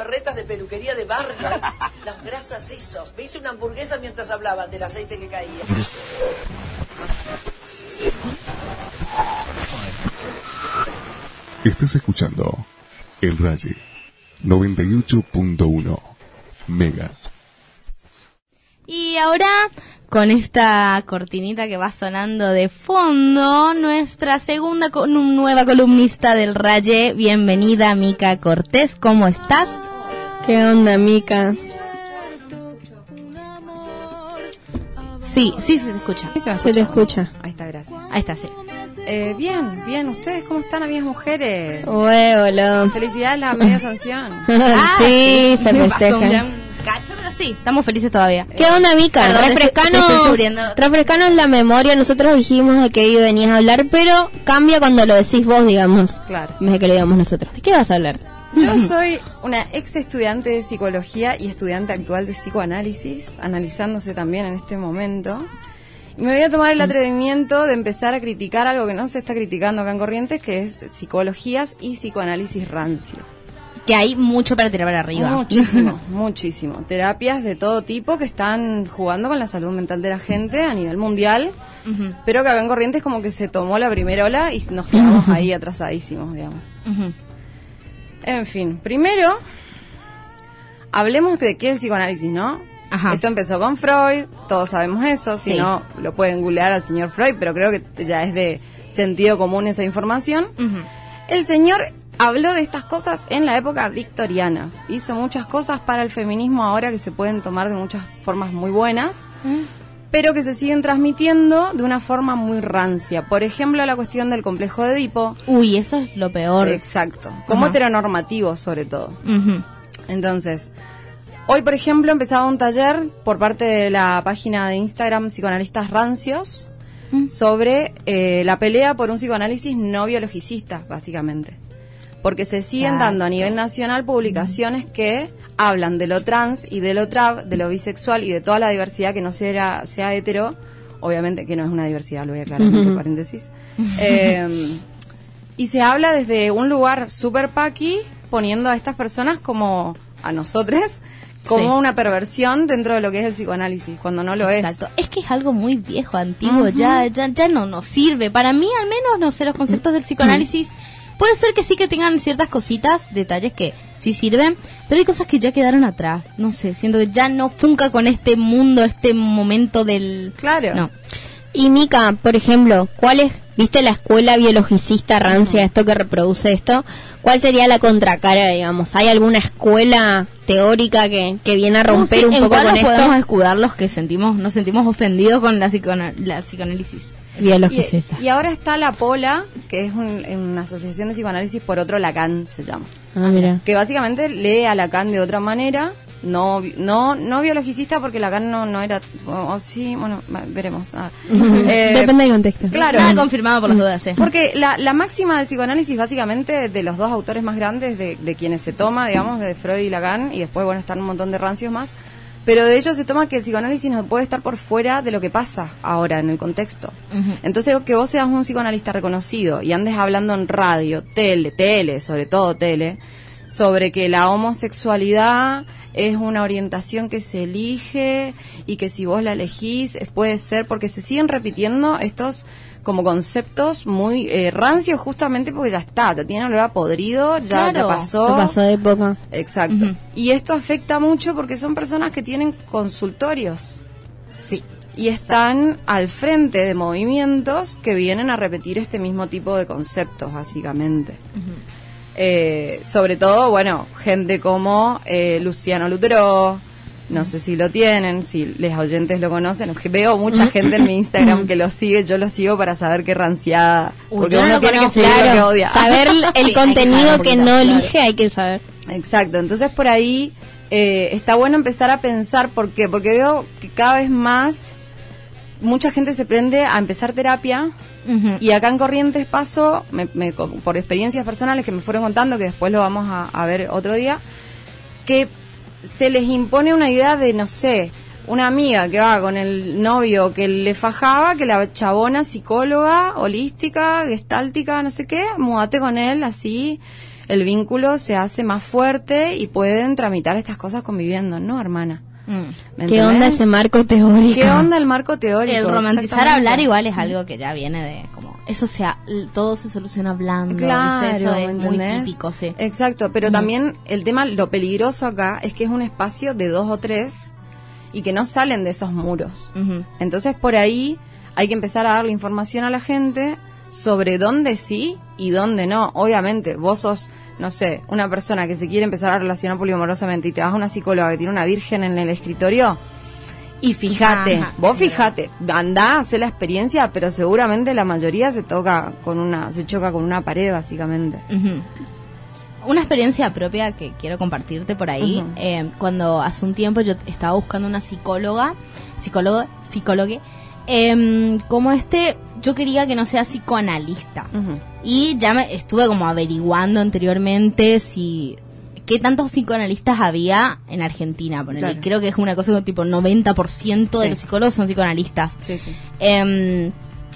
berretas de peluquería de barrio. Las grasas esos. Me hice una hamburguesa mientras hablaban del aceite que caía. Estás escuchando El Raye 98.1 Mega. Y ahora, con esta cortinita que va sonando de fondo, nuestra segunda co- nueva columnista del Raye. Bienvenida, Mica Cortés. ¿Cómo estás? ¿Qué onda, Mica? Sí, sí, se te escucha. Sí, se Se te escucha. Ahí está, gracias. Ahí está, sí. Eh, bien, bien. ¿Ustedes cómo están, amigas mujeres? Huevolo. Felicidades la media sanción. Ah, sí, se me pasó un festeja. cacho, pero sí, estamos felices todavía. ¿Qué onda, Mica? Refrescanos, refrescanos la memoria. Nosotros dijimos de que venías a hablar, pero cambia cuando lo decís vos, digamos. Claro. En vez de que lo digamos nosotros. ¿De qué vas a hablar? Yo soy una ex estudiante de psicología y estudiante actual de psicoanálisis, analizándose también en este momento. Y me voy a tomar el atrevimiento de empezar a criticar algo que no se está criticando acá en Corrientes, que es psicologías y psicoanálisis rancio. Que hay mucho para tirar para arriba. Muchísimo, muchísimo. Terapias de todo tipo que están jugando con la salud mental de la gente a nivel mundial, pero que acá en Corrientes como que se tomó la primera ola y nos quedamos ahí atrasadísimos, digamos. ujú. En fin, primero, hablemos de qué es el psicoanálisis, ¿no? Ajá. Esto empezó con Freud, todos sabemos eso, si Sí. no lo pueden googlear al señor Freud, pero creo que ya es de sentido común esa información. El señor habló de estas cosas en la época victoriana. Hizo muchas cosas para el feminismo ahora que se pueden tomar de muchas formas muy buenas, pero que se siguen transmitiendo de una forma muy rancia. Por ejemplo, la cuestión del complejo de Edipo. Uy, eso es lo peor. Exacto. Como Ajá. heteronormativo, sobre todo. Ujú. Entonces, hoy, por ejemplo, empezaba un taller por parte de la página de Instagram Psicoanalistas Rancios sobre eh, la pelea por un psicoanálisis no biologicista, básicamente. Porque se siguen dando a nivel nacional publicaciones que hablan de lo trans y de lo trab, de lo bisexual y de toda la diversidad que no sea, sea hetero. Obviamente que no es una diversidad, lo voy a aclarar entre paréntesis. Eh, y se habla desde un lugar super paqui, poniendo a estas personas como a nosotros, como Sí. una perversión dentro de lo que es el psicoanálisis, cuando no lo Exacto. Es que es algo muy viejo, antiguo, ya, ya, ya no nos sirve. Para mí, al menos, no sé, los conceptos del psicoanálisis. Puede ser que sí que tengan ciertas cositas, detalles que sí sirven, pero hay cosas que ya quedaron atrás. No sé, siento que ya no funca con este mundo, este momento del... Claro. No. Y Mica, por ejemplo, ¿cuál es, viste la escuela biologicista rancia, esto que reproduce esto? ¿Cuál sería la contracara, digamos? ¿Hay alguna escuela teórica que, que viene a romper sí, un ¿en poco con esto? podemos escudar los que sentimos, nos sentimos ofendidos con la, psicoana- la psicoanálisis? Y, y ahora está la POLA, que es un- una asociación de psicoanálisis por otro Lacan, se llama. Ah, mira. Que básicamente lee a Lacan de otra manera, no no no biologicista porque Lacan no, no era... O, o sí, bueno, veremos. Ah. Eh, Depende del contexto. Claro. Nada confirmado por las dudas, ¿eh? Porque la, la máxima del psicoanálisis, básicamente, de los dos autores más grandes de, de quienes se toma, digamos, de Freud y Lacan, y después, bueno, están un montón de rancios más, pero de ellos se toma que el psicoanálisis no puede estar por fuera de lo que pasa ahora en el contexto. Entonces, que vos seas un psicoanalista reconocido y andes hablando en radio, tele, tele, sobre todo tele, sobre que la homosexualidad es una orientación que se elige y que si vos la elegís puede ser porque se siguen repitiendo estos como conceptos muy eh, rancios justamente porque ya está, ya tiene olor a podrido, ya, ya pasó. Se pasó de época. Exacto. Y esto afecta mucho porque son personas que tienen consultorios Sí. y están al frente de movimientos que vienen a repetir este mismo tipo de conceptos, básicamente. Eh, sobre todo, bueno, gente como eh, Luciano Lutero, no sé si lo tienen, si les oyentes lo conocen. Veo mucha gente en mi Instagram que lo sigue, yo lo sigo para saber qué ranciada, Uy, porque uno tiene que conozco. seguir lo que Claro, odia. saber el Sí, que contenido saber que poquito, no claro. elige hay que saber. Exacto, entonces por ahí eh, está bueno empezar a pensar, ¿por qué? Porque veo que cada vez más mucha gente se prende a empezar terapia y acá en Corrientes paso, me- me- por experiencias personales que me fueron contando, que después lo vamos a, a ver otro día, que se les impone una idea de, no sé, una amiga que va con el novio que le fajaba, que la chabona psicóloga, holística, gestáltica, no sé qué, mudate con él así. el vínculo se hace más fuerte y pueden tramitar estas cosas conviviendo, ¿no, hermana? Mm. ¿Me ¿Qué onda ese marco teórico? ¿Qué onda el marco teórico? El romantizar hablar igual es algo que ya viene de como eso sea todo se soluciona hablando. Claro, eso ¿me es muy típico sí Exacto, pero también el tema, lo peligroso acá es que es un espacio de dos o tres y que no salen de esos muros. Entonces por ahí hay que empezar a darle información a la gente sobre dónde sí y dónde no. Obviamente, vos sos, no sé, una persona que se quiere empezar a relacionar poliamorosamente y te vas a una psicóloga que tiene una virgen en el escritorio. Y fíjate, Ajá. vos fíjate, andá, hace la experiencia, pero seguramente la mayoría se toca con una, se choca con una pared básicamente. Una experiencia propia que quiero compartirte por ahí. Eh, cuando hace un tiempo yo estaba buscando una psicóloga, psicólogo, psicólogue, em, como este, yo quería que no sea psicoanalista. Y ya me estuve como averiguando anteriormente si qué tantos psicoanalistas había en Argentina. ponele. Claro. Creo que es una cosa como tipo 90% de Sí. los psicólogos son psicoanalistas. Sí, sí. Em,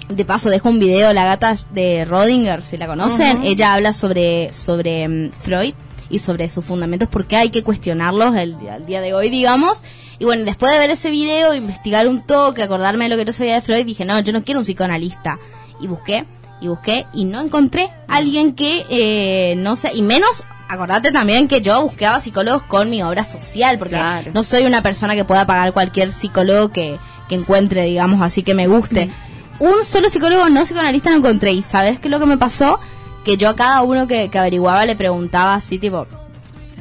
de paso, dejo un video, la gata de Rodinger, si la conocen. Ella habla sobre, sobre em, Freud y sobre sus fundamentos, porque hay que cuestionarlos el, al día de hoy, digamos. Y bueno, después de ver ese video, investigar un toque, acordarme de lo que yo sabía de Freud, dije, no, yo no quiero un psicoanalista. Y busqué, y busqué, y no encontré alguien que, eh, no sé, y menos... Acordate también que yo buscaba psicólogos con mi obra social, porque Claro. no soy una persona que pueda pagar cualquier psicólogo que, que encuentre, digamos, así que me guste. Un solo psicólogo no psicoanalista no encontré. ¿Y sabes qué es lo que me pasó? Que yo a cada uno que, que averiguaba le preguntaba así, tipo,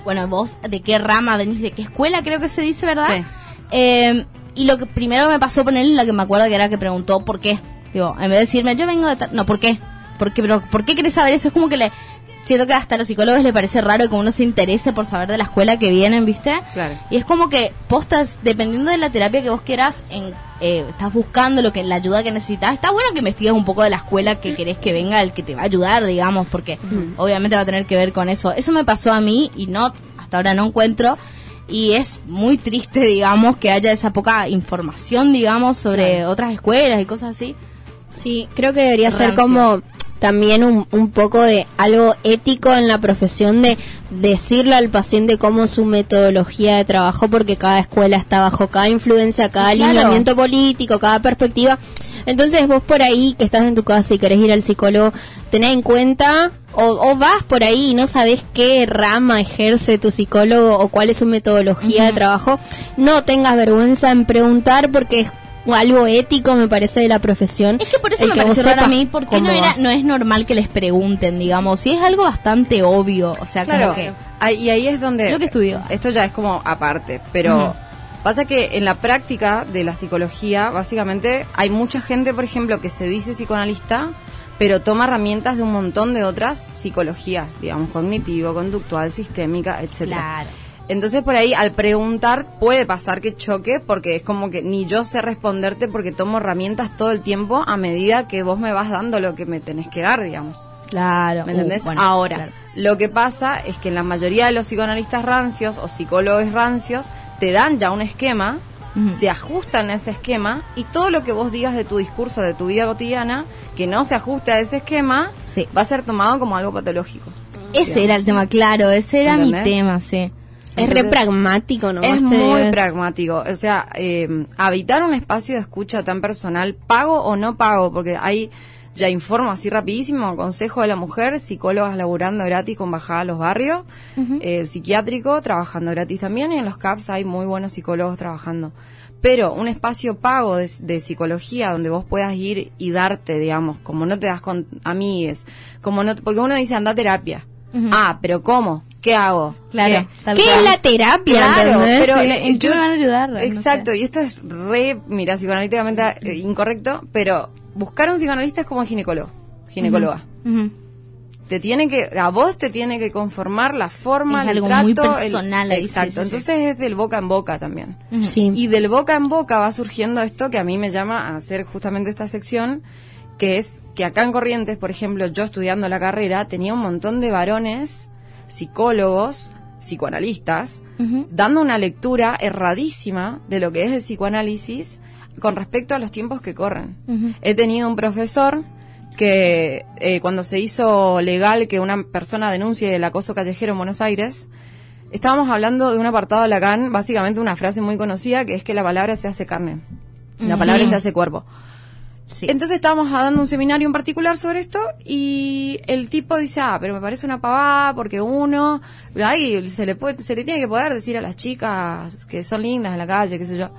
bueno, vos de qué rama venís, de qué escuela creo que se dice, ¿verdad? Sí. Eh, y lo que primero que me pasó ponerle, lo que me acuerdo que era que preguntó por qué. Digo, en vez de decirme, yo vengo de tal... No, ¿por qué? ¿Por qué, pero, ¿por qué querés saber eso? Es como que le... Siento que hasta a los psicólogos les parece raro que uno se interese por saber de la escuela que vienen, ¿viste? Claro. Y es como que postas, dependiendo de la terapia que vos quieras, en, eh, estás buscando lo que la ayuda que necesitas. Está bueno que investigues un poco de la escuela que querés que venga el que te va a ayudar, digamos, porque obviamente va a tener que ver con eso. Eso me pasó a mí y no, hasta ahora no encuentro. Y es muy triste, digamos, que haya esa poca información, digamos, sobre otras escuelas y cosas así. Sí, creo que debería ser como también un, un poco de algo ético en la profesión de decirle al paciente cómo es su metodología de trabajo porque cada escuela está bajo cada influencia, cada Claro. alineamiento político, cada perspectiva. Entonces vos por ahí que estás en tu casa y querés ir al psicólogo, tenés en cuenta o, o vas por ahí y no sabes qué rama ejerce tu psicólogo o cuál es su metodología de trabajo, no tengas vergüenza en preguntar porque es algo ético me parece de la profesión. Es que por eso me pareció raro a mí, porque no, era, vas. no es normal que les pregunten, digamos, si es algo bastante obvio, o sea, como Claro, que... ahí- y ahí es donde... Lo que estudió. Esto ya es como aparte, pero pasa que en la práctica de la psicología, básicamente, hay mucha gente, por ejemplo, que se dice psicoanalista, pero toma herramientas de un montón de otras psicologías, digamos, cognitivo, conductual, sistémica, etcétera. Claro. Entonces por ahí al preguntar puede pasar que choque porque es como que ni yo sé responderte porque tomo herramientas todo el tiempo a medida que vos me vas dando lo que me tenés que dar, digamos. Claro. ¿Me Uh, entendés? bueno, Ahora, claro. lo que pasa es que en la mayoría de los psicoanalistas rancios o psicólogos rancios te dan ya un esquema, se ajustan a ese esquema y todo lo que vos digas de tu discurso, de tu vida cotidiana, que no se ajuste a ese esquema, Sí. va a ser tomado como algo patológico. Ese era el tema, claro, ese era mi tema, sí. Es re pragmático, ¿no? Es muy pragmático. O sea, eh, habitar un espacio de escucha tan personal, pago o no pago, porque hay, ya informo así rapidísimo, Consejo de la Mujer, psicólogas laburando gratis con bajada a los barrios, eh, psiquiátrico trabajando gratis también, y en los CAPS hay muy buenos psicólogos trabajando. Pero un espacio pago de, de psicología donde vos puedas ir y darte, digamos, como no te das con amigues, como no, porque uno dice anda a terapia. Ah, pero ¿cómo? ¿Qué hago? Claro, ¿Qué? tal ¿Qué cual. es la terapia? Claro, pero Sí, le- ¿en qué yo- me van a ayudar? No Exacto, sé. y esto es re, mira, psicoanalíticamente eh, incorrecto, pero buscar un psicoanalista es como un ginecólogo, ginecóloga. Te tiene que, a vos te tiene que conformar la forma, Es el algo trato, muy el- personal exacto, sí, sí. entonces es del boca en boca también. Sí. Y del boca en boca va surgiendo esto que a mí me llama a hacer justamente esta sección, que es que acá en Corrientes, por ejemplo, yo estudiando la carrera, tenía un montón de varones, psicólogos, psicoanalistas, dando una lectura erradísima de lo que es el psicoanálisis con respecto a los tiempos que corren. He tenido un profesor que eh, cuando se hizo legal que una persona denuncie el acoso callejero en Buenos Aires, estábamos hablando de un apartado de Lacan, básicamente una frase muy conocida, que es que la palabra se hace carne, la palabra se hace cuerpo. Sí. Entonces estábamos dando un seminario en particular sobre esto y el tipo dice, ah, pero me parece una pavada porque uno, ahí se le puede, se le tiene que poder decir a las chicas que son lindas en la calle, qué sé yo.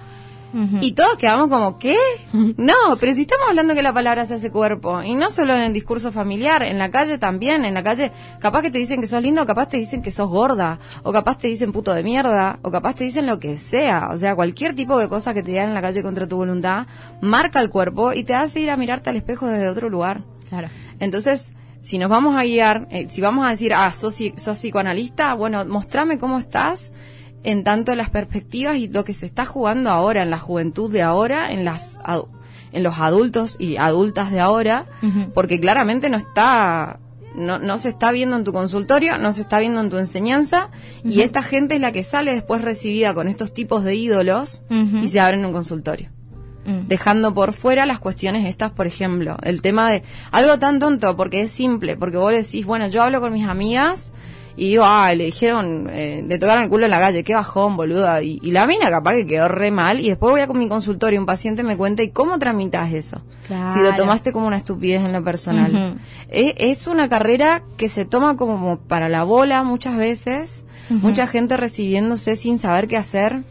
Y todos quedamos como, ¿qué? No, pero si estamos hablando que la palabra se hace cuerpo, y no solo en el discurso familiar, en la calle también, en la calle, capaz que te dicen que sos lindo, capaz te dicen que sos gorda, o capaz te dicen puto de mierda, o capaz te dicen lo que sea, o sea, cualquier tipo de cosa que te digan en la calle contra tu voluntad, marca el cuerpo y te hace ir a mirarte al espejo desde otro lugar. Claro. Entonces, si nos vamos a guiar, eh, si vamos a decir, ah, sos, sos psicoanalista, bueno, mostrame cómo estás en tanto las perspectivas y lo que se está jugando ahora, en la juventud de ahora, en las en los adultos y adultas de ahora, porque claramente no está no, no se está viendo en tu consultorio, no se está viendo en tu enseñanza, y esta gente es la que sale después recibida con estos tipos de ídolos y se abre en un consultorio. Dejando por fuera las cuestiones estas, por ejemplo, el tema de algo tan tonto, porque es simple, porque vos decís, bueno, yo hablo con mis amigas y digo, ah, le dijeron, eh, le tocaron el culo en la calle, qué bajón, boluda, y, y la mina capaz que quedó re mal, y después voy a con mi consultorio, un paciente me cuenta, ¿y cómo tramitas eso? Claro. Si lo tomaste como una estupidez en lo personal. Es, es una carrera que se toma como para la bola muchas veces, mucha gente recibiéndose sin saber qué hacer.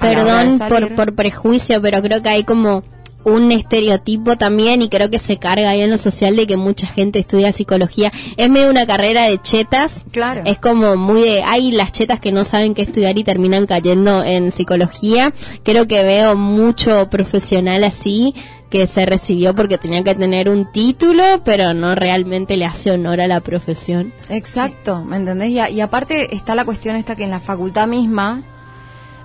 Perdón por, por prejuicio, pero creo que hay como un estereotipo también y creo que se carga ahí en lo social de que mucha gente estudia psicología. Es medio una carrera de chetas. Claro. Es como muy de, hay las chetas que no saben qué estudiar y terminan cayendo en psicología. Creo que veo mucho profesional así que se recibió porque tenía que tener un título, pero no realmente le hace honor a la profesión. Exacto, ¿me entendés? Y, a- y aparte está la cuestión esta que en la facultad misma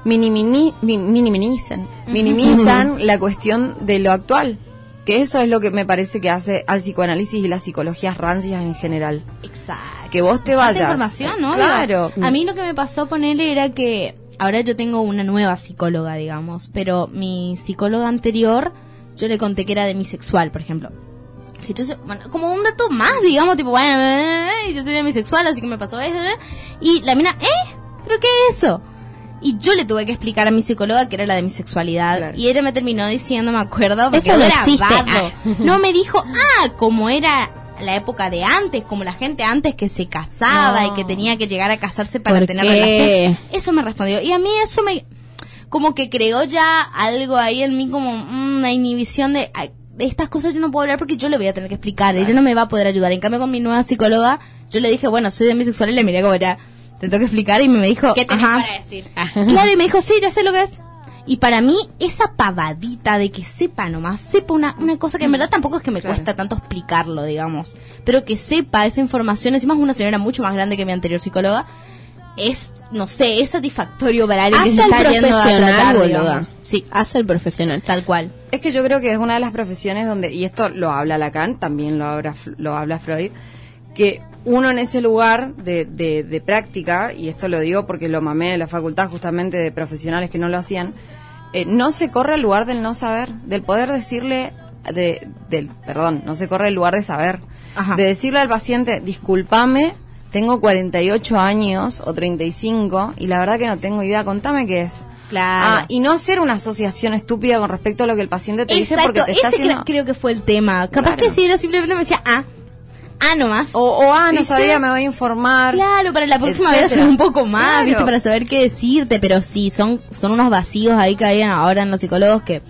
minimini- mi- minimizan, minimizan la cuestión de lo actual. Que eso es lo que me parece que hace al psicoanálisis y las psicologías rancias en general. Exacto. Que vos te vayas. información, ¿no? Claro. A mí lo que me pasó ponerle era que ahora yo tengo una nueva psicóloga, digamos, pero mi psicóloga anterior, yo le conté que era demisexual, por ejemplo. Entonces, bueno, como un dato más, digamos, tipo, bueno, eh, eh, yo soy demisexual, así que me pasó eso. eh. Y la mina, ¿eh? ¿Pero qué es eso? Y yo le tuve que explicar a mi psicóloga que era la demisexualidad. Claro. Y ella me terminó diciendo, me acuerdo, porque Eso no grabado. Ah. No me dijo, ah, como era la época de antes, como la gente antes que se casaba No. y que tenía que llegar a casarse para ¿Por tener qué? relación. Eso me respondió. Y a mí eso me, como que creó ya algo ahí en mí, como mm, una inhibición de, de estas cosas yo no puedo hablar porque yo le voy a tener que explicar. Ella no me va a poder ayudar. En cambio, con mi nueva psicóloga, yo le dije, bueno, soy demisexual y le miré como ya, te tengo que explicar y me dijo, ¿Qué tenés "Ajá". para decir? Claro, y me dijo, sí, ya sé lo que es. Y para mí, esa pavadita de que sepa nomás, sepa una, una cosa que en verdad tampoco es que me Claro. cuesta tanto explicarlo, digamos, pero que sepa esa información, encima es una señora mucho más grande que mi anterior psicóloga, es, no sé, es satisfactorio para alguien que Hace se el está yendo a profesional, tratar, boluda. Sí, Hace el profesional. tal cual. Es que yo creo que es una de las profesiones donde, y esto lo habla Lacan, también lo habla, lo habla Freud, que uno en ese lugar de, de, de práctica, y esto lo digo porque lo mamé de la facultad justamente de profesionales que no lo hacían, eh, no se corre el lugar del no saber, del poder decirle, de, del, perdón, no se corre el lugar de saber, Ajá. de decirle al paciente, discúlpame, tengo 48 años o 35 y la verdad que no tengo idea, contame qué es. Claro. Ah, y no hacer una asociación estúpida con respecto a lo que el paciente te dice porque te está ese haciendo... creo que fue el tema. Capaz Claro. que si ella simplemente me decía, ah, ah nomás. O, o, ah, no ¿Viste? sabía, me voy a informar. Claro, para la próxima vez hacer un poco más, Claro. ¿viste? Para saber qué decirte, pero sí, son, son unos vacíos ahí que hay ahora en los psicólogos que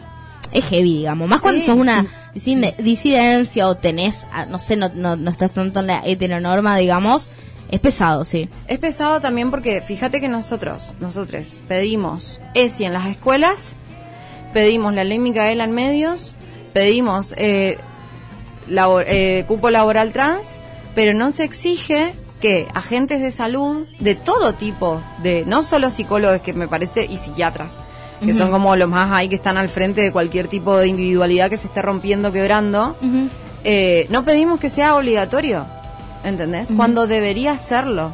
es heavy, digamos. Más Sí. cuando sos una diside- disidencia o tenés, ah, no sé, no, no, no estás tanto en la heteronorma, digamos, es pesado, sí. Es pesado también porque fíjate que nosotros, nosotros pedimos ESI en las escuelas, pedimos la ley Micaela en medios, pedimos eh, labor- eh, cupo laboral trans, pero no se exige que agentes de salud de todo tipo, de no solo psicólogos que me parece y psiquiatras, que son como los más ahí que están al frente de cualquier tipo de individualidad que se esté rompiendo, quebrando, eh, no pedimos que sea obligatorio, ¿entendés? Cuando debería serlo,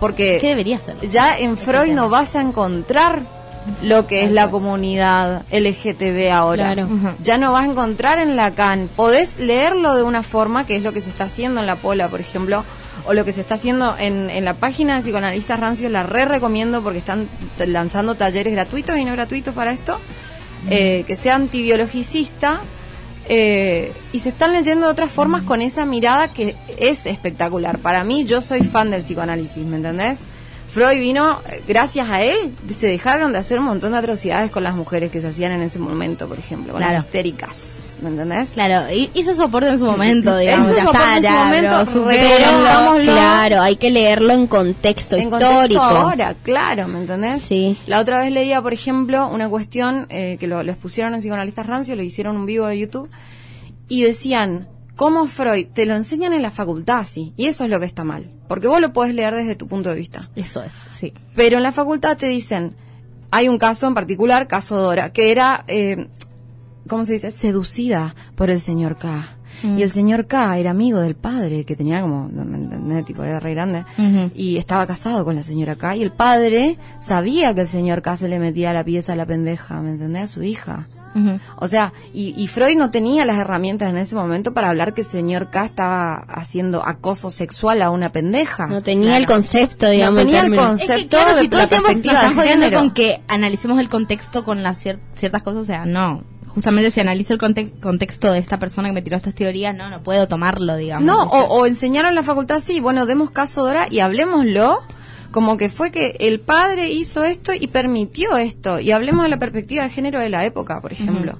porque ¿Qué debería ser? ya en Freud no vas a encontrar lo que es la comunidad LGTB ahora. Claro. Ya no vas a encontrar en Lacan. Podés leerlo de una forma, que es lo que se está haciendo en la Pola, por ejemplo, o lo que se está haciendo en, en la página de psicoanalistas rancios, la re recomiendo porque están lanzando talleres gratuitos y no gratuitos para esto, eh, que sea antibiologicista. eh, y se están leyendo de otras formas con esa mirada que es espectacular. Para mí, yo soy fan del psicoanálisis, ¿me entendés? Freud vino, eh, gracias a él, se dejaron de hacer un montón de atrocidades con las mujeres que se hacían en ese momento, por ejemplo, con Claro. las histéricas, ¿me entendés? Claro, y- hizo soporte en su momento, digamos. Hizo soporte en su ya, momento, pero-. Claro, hay que leerlo en contexto en histórico. contexto ahora, claro, ¿me entendés? Sí. La otra vez leía, por ejemplo, una cuestión eh, que lo, les pusieron en psicoanalistas rancios, lo hicieron un vivo de YouTube, y decían, ¿cómo Freud? Te lo enseñan en la facultad, sí, y eso es lo que está mal, porque vos lo podés leer desde tu punto de vista. Eso es, sí. Pero en la facultad te dicen, hay un caso en particular, caso Dora, que era, eh, ¿cómo se dice? Seducida por el señor K. Y el señor K era amigo del padre, que tenía como, me entendés, tipo, era re grande, y estaba casado con la señora K. Y el padre sabía que el señor K se le metía la pieza a la pendeja, ¿me entendés? A su hija. O sea, y, y Freud no tenía las herramientas en ese momento para hablar que el señor K estaba haciendo acoso sexual a una pendeja. No tenía el concepto, digamos. tenía el concepto. Es que claro, de si todo la el tiempo nos perspectiva están de género. con que analicemos el contexto con las cier- ciertas cosas, o sea, no. Justamente si analizo el conte- contexto de esta persona que me tiró estas teorías, no, no puedo tomarlo, digamos. No, o, o enseñaron en la facultad, sí, bueno, demos caso Dora y hablemoslo como que fue que el padre hizo esto y permitió esto. Y hablemos de la perspectiva de género de la época, por ejemplo.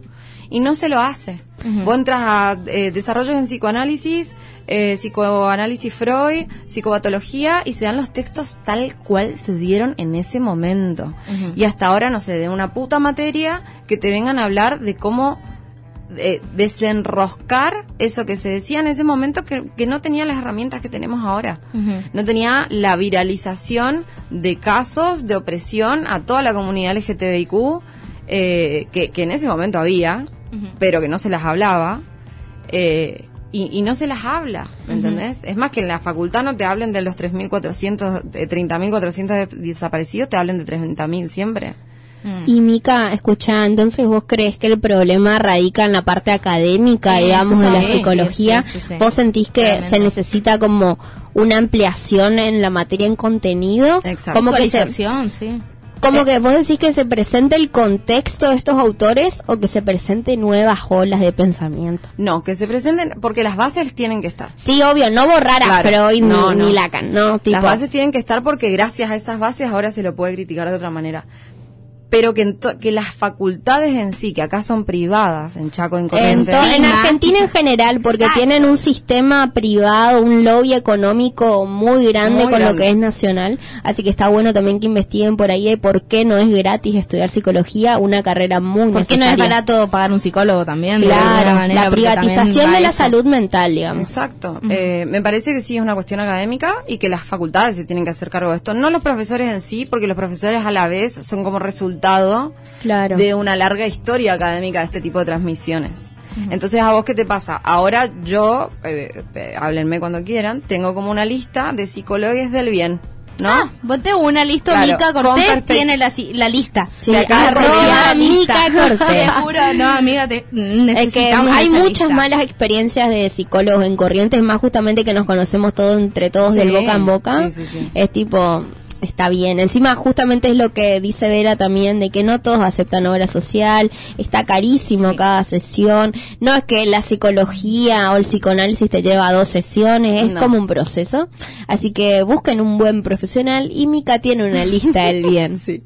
Y no se lo hace. Vos entras a eh, desarrollos en psicoanálisis, eh, psicoanálisis Freud, psicopatología y se dan los textos tal cual se dieron en ese momento. Y hasta ahora no sé, de una puta materia que te vengan a hablar de cómo de- desenroscar eso que se decía en ese momento que, que no tenía las herramientas que tenemos ahora. No tenía la viralización de casos de opresión a toda la comunidad LGTBIQ eh, que, que en ese momento había, pero que no se las hablaba. eh, y, y no se las habla, ¿me entendés? Es más que en la facultad no te hablen de los 3.400, de 30.400 desaparecidos, te hablen de 30.000 siempre. Y Mica, escucha, entonces vos crees que el problema radica en la parte académica, Sí, digamos, sí, de la psicología. sí, sí, sí. ¿Vos sentís que Realmente. se necesita como una ampliación en la materia en contenido? Exacto. Como que se, sí. como que vos decís que se presente el contexto de estos autores o que se presente nuevas olas de pensamiento. No, que se presenten, porque las bases tienen que estar. Sí, obvio, no borrar a Claro. Freud No, ni, no. ni Lacan, no, tipo, Las bases tienen que estar porque gracias a esas bases ahora se lo puede criticar de otra manera. Pero que, en to- que las facultades en sí, que acá son privadas, en Chaco, en En, Corrientes, en. Argentina en general, porque Exacto. tienen un sistema privado, un lobby económico muy grande Muy con lo que es nacional, así que está bueno también que investiguen por ahí de por qué no es gratis estudiar psicología, una carrera muy ¿Por qué no es barato pagar un psicólogo también? de Claro, manera? la privatización va de la eso. salud mental, digamos. Exacto. Eh, me parece que sí es una cuestión académica y que las facultades se tienen que hacer cargo de esto. No los profesores en sí, porque los profesores a la vez son como resultado Claro. de una larga historia académica de este tipo de transmisiones. Entonces, ¿a vos qué te pasa? Ahora yo, eh, eh, háblenme cuando quieran, tengo como una lista de psicólogos del bien, ¿no? Ah, vos tengo una lista, Claro, Mica Cortés tiene la, la lista. Sí, acá arroba. Mica Cortés. Te juro, no, amiga, te, Es que hay muchas lista. malas experiencias de psicólogos en Corrientes, más justamente que nos conocemos todos entre todos del Sí, boca en boca. sí, sí, sí. Es tipo, está bien. Encima, justamente es lo que dice Vera también, de que no todos aceptan obra social, está carísimo cada sesión. No es que la psicología o el psicoanálisis te lleva a dos sesiones, es No. como un proceso. Así que busquen un buen profesional y Mica tiene una lista del bien. Sí.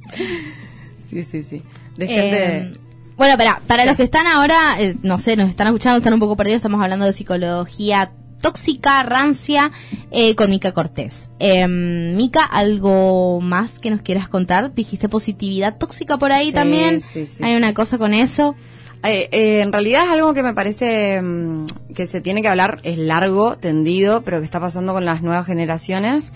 Sí, sí, sí. De Eh, gente... bueno, para, para los que están ahora, eh, no sé, nos están escuchando, están un poco perdidos, estamos hablando de psicología tóxica, rancia, eh, con Mica Cortés. Eh, Mica, ¿algo más que nos quieras contar? Dijiste positividad tóxica por ahí Sí, también. sí, sí, Hay una cosa con eso. Eh, eh, en realidad es algo que me parece mm, que se tiene que hablar, es largo, tendido, pero que está pasando con las nuevas generaciones.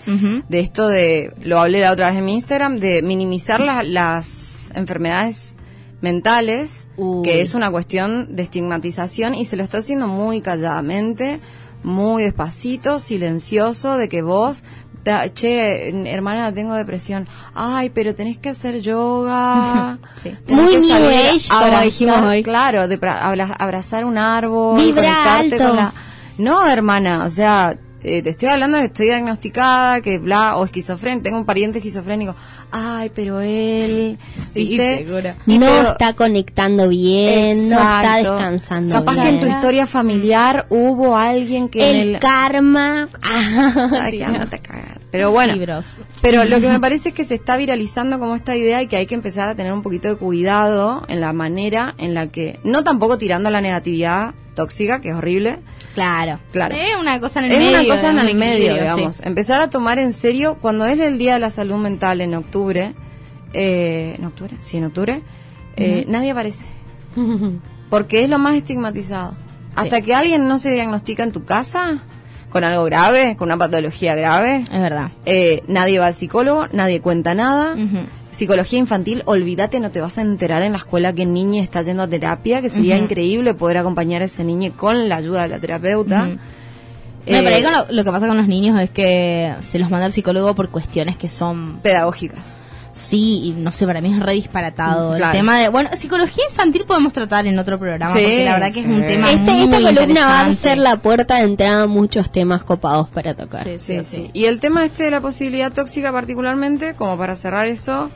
De esto de, lo hablé la otra vez en mi Instagram, de minimizar la- las enfermedades mentales, Uy. que es una cuestión de estigmatización y se lo está haciendo muy calladamente, muy despacito, silencioso, de que vos Che, hermana, tengo depresión. Ay, pero tenés que hacer yoga. Sí. Tenés Muy que new salir a age, abrazar, hoy. Claro, de abrazar un árbol, Vibra conectarte alto. con la... No, hermana, o sea, eh, te estoy hablando de que estoy diagnosticada, que bla, o esquizofrénico, tengo un pariente esquizofrénico. Ay, pero él, Sí, ¿viste? Y no pero- está conectando bien, no está Exacto. descansando Capaz bien. que en tu historia familiar hubo alguien que el, en el... karma. Ay, que ándate a cagar. Pero bueno, Libros. pero lo que me parece es que se está viralizando como esta idea y que hay que empezar a tener un poquito de cuidado en la manera en la que, no tampoco tirando la negatividad tóxica, que es horrible, Claro. Claro. Es una cosa en el es medio. una cosa en el medio, digamos. sí. Empezar a tomar en serio, cuando es el Día de la Salud Mental en octubre, eh, ¿en octubre? Sí, en octubre, eh, nadie aparece. Porque es lo más estigmatizado. Hasta que alguien no se diagnostica en tu casa con algo grave, con una patología grave, Es verdad. eh, nadie va al psicólogo, nadie cuenta nada. Psicología infantil, olvídate, no te vas a enterar en la escuela que el niño está yendo a terapia, que sería increíble poder acompañar a ese niño con la ayuda de la terapeuta. Ujú. Eh, No, pero ahí con lo, lo que pasa con los niños es que se los manda al psicólogo por cuestiones que son pedagógicas. Sí y no sé para mí es re disparatado Mm, claro. el tema de bueno psicología infantil podemos tratar en otro programa Sí, porque la verdad que es un tema Este- muy esta columna va a ser la puerta de entrada a muchos temas copados para tocar. Sí, Sí, sí. Y el tema este de la posibilidad tóxica particularmente, como para cerrar eso,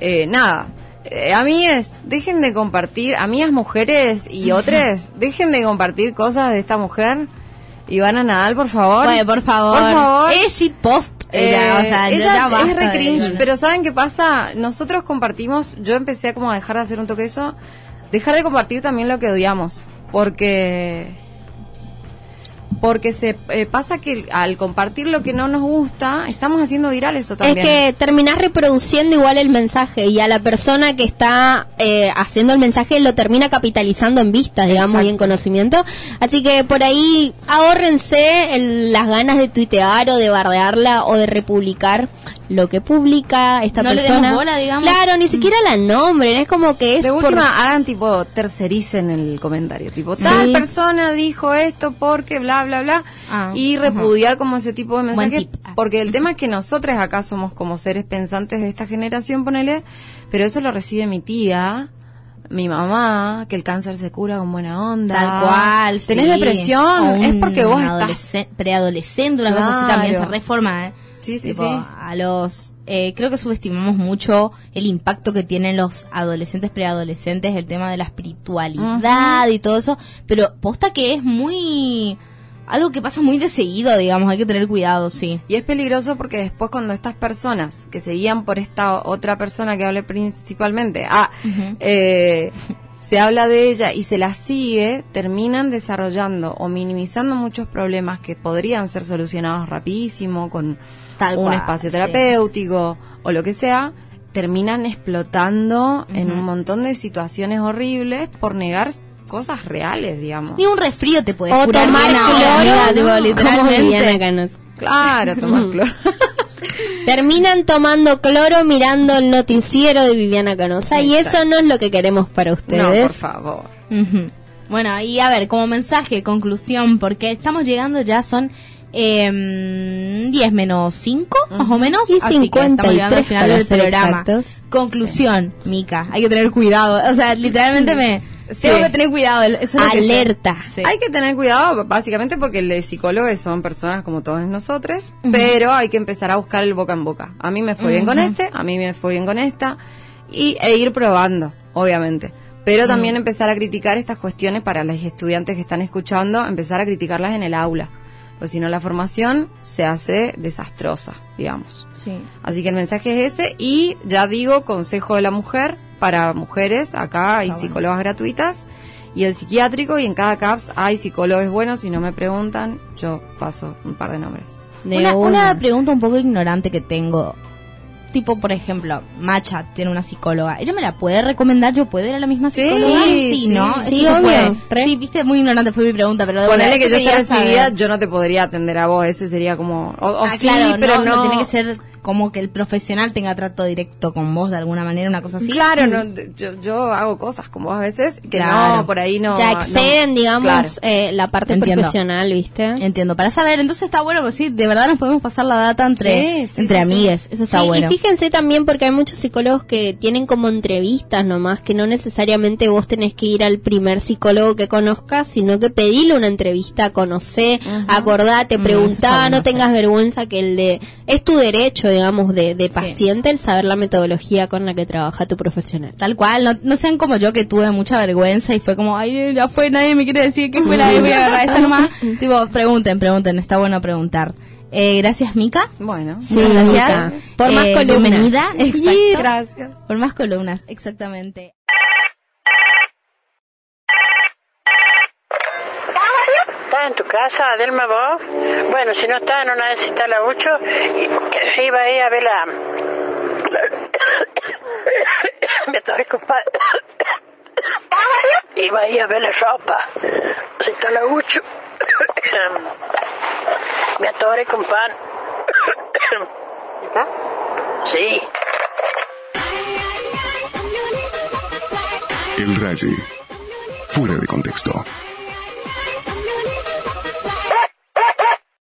eh, nada. Eh, a mí es, dejen de compartir, a mí las mujeres y otras, dejen de compartir cosas de esta mujer. Ivana Nadal, por favor. Bueno, por favor Por favor. es shitpost Eh, o sea, ella ya basta es re cringe, pero ¿saben qué pasa? Nosotros compartimos, yo empecé como a dejar de hacer un toque eso, dejar de compartir también lo que odiamos, porque porque se eh, pasa que al compartir lo que no nos gusta, estamos haciendo viral eso también. Es que terminás reproduciendo igual el mensaje y a la persona que está eh, haciendo el mensaje lo termina capitalizando en vistas, digamos, y en conocimiento. Así que por ahí ahórrense el- las ganas de tuitear o de bardearla o de republicar lo que publica esta No le persona. demos bola, digamos. Claro, ni siquiera la nombren, es como que es de por- última hagan tipo tercericen el comentario, tipo tal Sí. persona dijo esto porque bla bla bla Ah, y repudiar como ese tipo de mensajes. Ah. porque el tema es que nosotros acá somos como seres pensantes de esta generación, ponele, pero eso lo recibe mi tía, mi mamá, que el cáncer se cura con buena onda. Tal cual. ¿Tenés sí. depresión? Es porque vos estás adolescen- preadolescente, una cosa así también se Claro. reforma, ¿eh? Sí, sí, Tipo, sí. A los, eh, creo que subestimamos mucho el impacto que tienen los adolescentes, preadolescentes, el tema de la espiritualidad y todo eso, pero posta que es muy, algo que pasa muy de seguido, digamos, hay que tener cuidado, sí. Y es peligroso porque después cuando estas personas que se guían por esta otra persona que hable principalmente, ah, eh, se habla de ella y se la sigue, terminan desarrollando o minimizando muchos problemas que podrían ser solucionados rapidísimo con Tal un cual, espacio sí. terapéutico o lo que sea, terminan explotando en un montón de situaciones horribles por negar cosas reales, digamos. Ni un resfrío te puede o curar tomar cloro como literalmente. Viviana Canosa. Claro, tomar cloro. Terminan tomando cloro mirando el noticiero de Viviana Canosa y Exacto. eso no es lo que queremos para no, ustedes. por favor. Bueno, y a ver, como mensaje, conclusión, porque estamos llegando ya, son eh, 10 menos 5, más o menos. Y así que estamos llegando al 53 final del programa. exactos. Conclusión, Mica, hay que tener cuidado. O sea, literalmente me... Sí. Tengo que tener cuidado. Eso es lo que sé. Alerta. Hay que tener cuidado, básicamente porque los psicólogos son personas como todos nosotros, pero hay que empezar a buscar el boca en boca. A mí me fue bien con este, a mí me fue bien con esta, y, e ir probando, obviamente. Pero también empezar a criticar estas cuestiones para los estudiantes que están escuchando, empezar a criticarlas en el aula. Pues si no, la formación se hace desastrosa, digamos. Sí. Así que el mensaje es ese y ya digo, consejo de la mujer para mujeres, acá hay Ah, bueno. psicólogas gratuitas y el psiquiátrico y en cada CAPS hay psicólogos buenos, si no me preguntan, yo paso un par de nombres. De Una, una. una pregunta un poco ignorante que tengo. Tipo, por ejemplo, Macha tiene una psicóloga. ¿Ella me la puede recomendar? ¿Yo puedo ir a la misma Sí, psicóloga? sí, ¿no? sí, Eso obvio, puede. re. Sí, viste, muy ignorante fue mi pregunta, pero de Ponele que yo esté recibida, saber. yo no te podría atender a vos, ese sería como... O, o Ah, sí, claro, pero no, no... no tiene que ser como que el profesional tenga trato directo con vos de alguna manera, una cosa así. Claro, no, yo, yo hago cosas con vos a veces que Claro. no, por ahí no. ya no- exceden, digamos, claro. eh, la parte Entiendo. profesional, ¿viste? Entiendo, para saber, entonces está bueno, pues sí, de verdad nos podemos pasar la data entre, Sí, sí, entre sí, sí. amigues, eso está Sí, bueno. Y fíjense también porque hay muchos psicólogos que tienen como entrevistas nomás, que no necesariamente vos tenés que ir al primer psicólogo que conozcas, sino que pedirle una entrevista, conocé, acordate, Mm, preguntá, no tengas vergüenza que el de es tu derecho, digamos, de, de paciente el saber la metodología con la que trabaja tu profesional. Tal cual, no, no sean como yo que tuve mucha vergüenza y fue como, ay, ya fue, nadie me quiere decir qué escuela es, voy a agarrar esta nomás. tipo, pregunten, pregunten, está bueno preguntar. Eh, gracias, Mica. Bueno, Sí, Muchas Mica. gracias. Por más Eh, columnas. Bienvenida, Sí, gracias. Por más columnas, exactamente. ¿Estás en tu casa, Adelma, vos? Bueno, si no está la Ucho, y- iba ahí a ver la... Me atoré con pan. Iba ahí a ver la ropa. Si está la Ucho. Me atoré con pan. ¿Está? Sí. El Raye. Fuera de contexto.